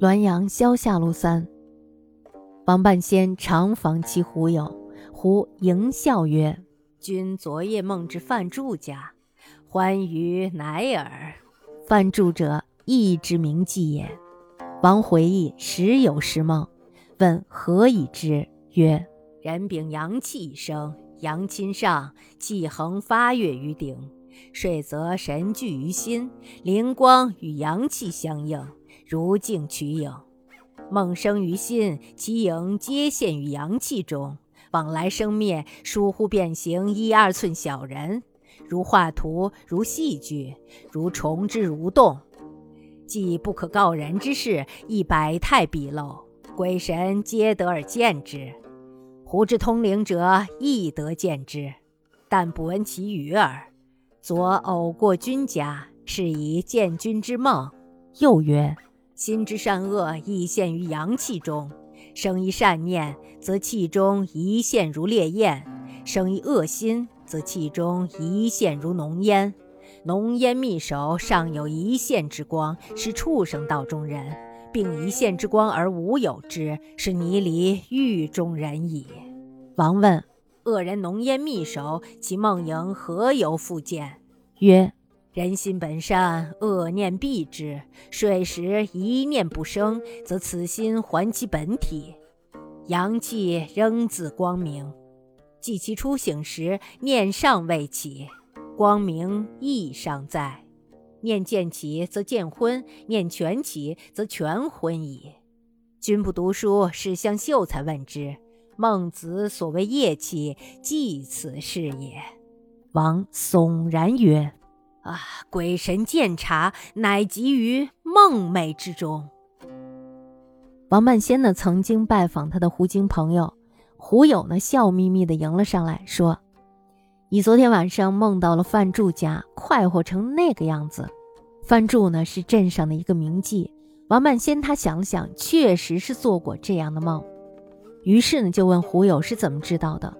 滦阳萧下路三。王半仙常访其狐友，狐迎笑曰：“君昨夜梦至范祝家，欢于乃尔。”范祝者，亦之名妓也。王回忆时有时梦，问何以知？曰：“人禀阳气一生，阳亲上，气恒发越于顶，睡则神聚于心，灵光与阳气相应，如镜取影。梦生于心，其影皆现于阳气中，往来生灭，疏忽变形一二寸小人。”如画图，如戏剧，如虫之蠕动，既不可告人之事，亦百态毕露，鬼神皆得而见之。胡之通灵者亦得见之，但不闻其语耳。昨偶过君家，是以见君之梦。又曰：心之善恶，亦现于阳气中。生一善念，则气中一现如烈焰；生一恶心。则气中一线如浓烟，浓烟密守，尚有一线之光，是畜生道中人；并一线之光而无有之，是泥离狱中人矣。王问：恶人浓烟密守，其梦萦何由复见？曰：人心本善，恶念避之。睡时一念不生，则此心还其本体，阳气仍自光明。即其初醒时，念尚未起，光明亦尚在；念渐起，则渐昏；念全起，则全昏矣。君不读书，是向秀才问之。孟子所谓业气，即此是也。王悚然曰：“啊，鬼神见察，乃集于梦寐之中。”王半仙呢，曾经拜访他的狐精朋友。胡友呢，笑眯眯地迎了上来，说：“你昨天晚上梦到了范柱家，快活成那个样子。范柱呢，是镇上的一个名妓。王半仙他想了想，确实是做过这样的梦。于是呢，就问胡友是怎么知道的。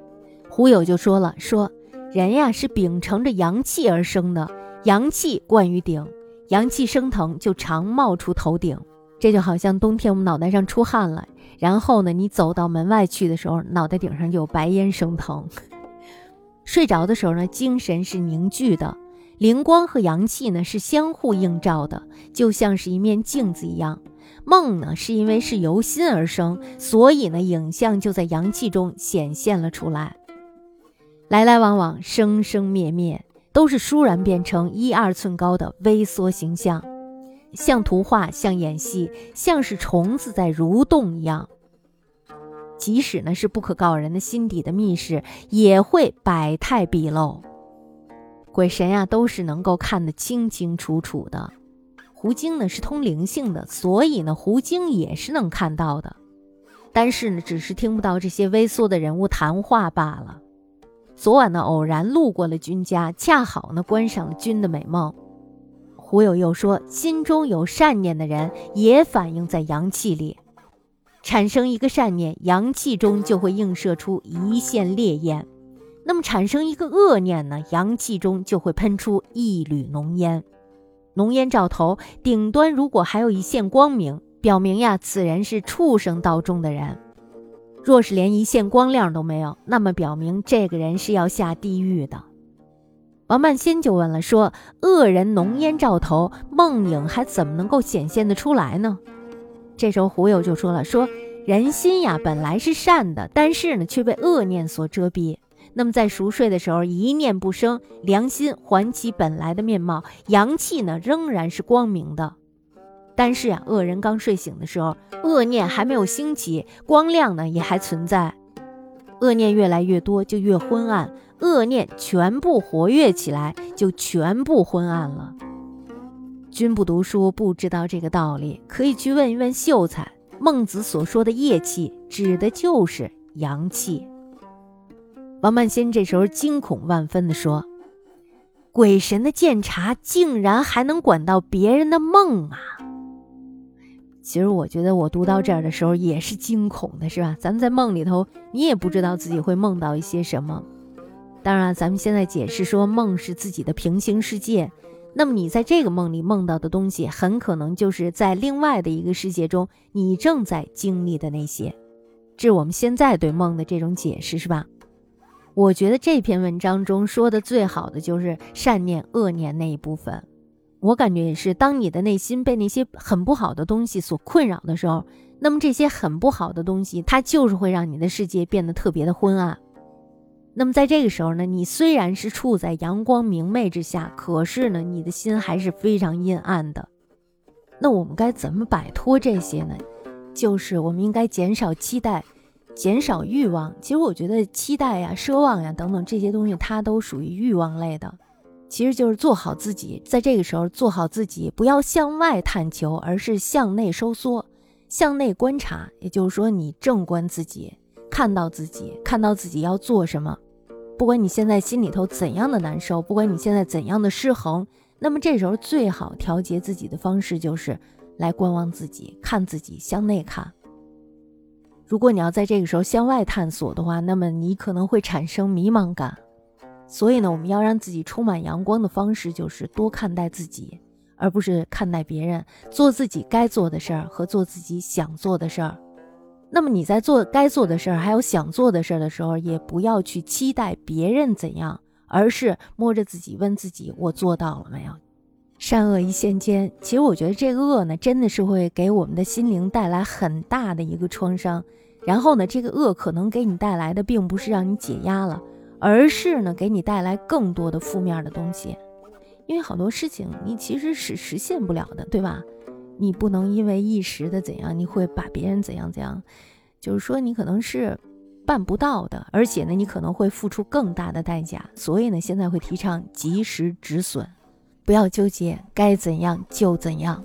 胡友就说了：说人呀，是秉承着阳气而生的，阳气贯于顶，阳气升腾就常冒出头顶。这就好像冬天我们脑袋上出汗了。”然后呢，你走到门外去的时候，脑袋顶上就有白烟升腾。睡着的时候呢，精神是凝聚的，灵光和阳气呢是相互映照的，就像是一面镜子一样。梦呢，是因为是由心而生，所以呢，影像就在阳气中显现了出来。来来往往，生生灭灭，都是倏然变成一二寸高的微缩形象。像图画，像演戏，像是虫子在蠕动一样。即使呢是不可告人的心底的密事，也会百态毕露。鬼神呀，都是能够看得清清楚楚的。狐精呢是通灵性的，所以呢狐精也是能看到的。但是呢，只是听不到这些微缩的人物谈话罢了。昨晚呢偶然路过了君家，恰好呢观赏了君的美梦。胡友又说：“心中有善念的人，也反映在阳气里，产生一个善念，阳气中就会映射出一线烈焰；那么产生一个恶念呢，阳气中就会喷出一缕浓烟。浓烟照头，顶端如果还有一线光明，表明呀，此人是畜生道中的人；若是连一线光亮都没有，那么表明这个人是要下地狱的。”王半仙就问了，说：“恶人浓烟照头，梦影还怎么能够显现得出来呢？”这时候胡友就说了：“说人心呀，本来是善的，但是呢，却被恶念所遮蔽。那么在熟睡的时候，一念不生，良心还其本来的面貌，阳气呢仍然是光明的。但是啊，恶人刚睡醒的时候，恶念还没有兴起，光亮呢也还存在。恶念越来越多，就越昏暗。”恶念全部活跃起来，就全部昏暗了。君不读书，不知道这个道理，可以去问一问秀才。孟子所说的夜气，指的就是阳气。王曼仙这时候惊恐万分地说：“鬼神的鉴察，竟然还能管到别人的梦啊！”其实我觉得，我读到这儿的时候也是惊恐的，是吧？咱们在梦里头，你也不知道自己会梦到一些什么。当然，咱们现在解释说梦是自己的平行世界，那么你在这个梦里梦到的东西，很可能就是在另外的一个世界中你正在经历的那些。这是我们现在对梦的这种解释，是吧？我觉得这篇文章中说的最好的就是善念、恶念那一部分。我感觉也是，当你的内心被那些很不好的东西所困扰的时候，那么这些很不好的东西，它就是会让你的世界变得特别的昏暗。那么在这个时候呢，你虽然是处在阳光明媚之下，可是呢，你的心还是非常阴暗的。那我们该怎么摆脱这些呢？就是我们应该减少期待，减少欲望。其实我觉得期待呀、奢望呀等等这些东西，它都属于欲望类的。其实就是做好自己，在这个时候做好自己，不要向外探求，而是向内收缩，向内观察。也就是说，你正观自己，看到自己，看到自己要做什么。不管你现在心里头怎样的难受，不管你现在怎样的失衡，那么这时候最好调节自己的方式就是。来观望自己，看自己，向内看。如果你要在这个时候向外探索的话，那么你可能会产生迷茫感。所以呢，我们要让自己充满阳光的方式，就是多看待自己，而不是看待别人。做自己该做的事儿和做自己想做的事儿。那么你在做该做的事儿还有想做的事儿的时候，也不要去期待别人怎样，而是摸着自己问自己：我做到了没有？善恶一线间，其实我觉得这个恶呢，真的是会给我们的心灵带来很大的一个创伤。然后呢，这个恶可能给你带来的，并不是让你解压了，而是呢，给你带来更多的负面的东西。因为好多事情你其实是实现不了的，对吧？你不能因为一时的怎样，你会把别人怎样怎样，就是说你可能是办不到的，而且呢，你可能会付出更大的代价。所以呢，现在会提倡及时止损。不要纠结，该怎样就怎样。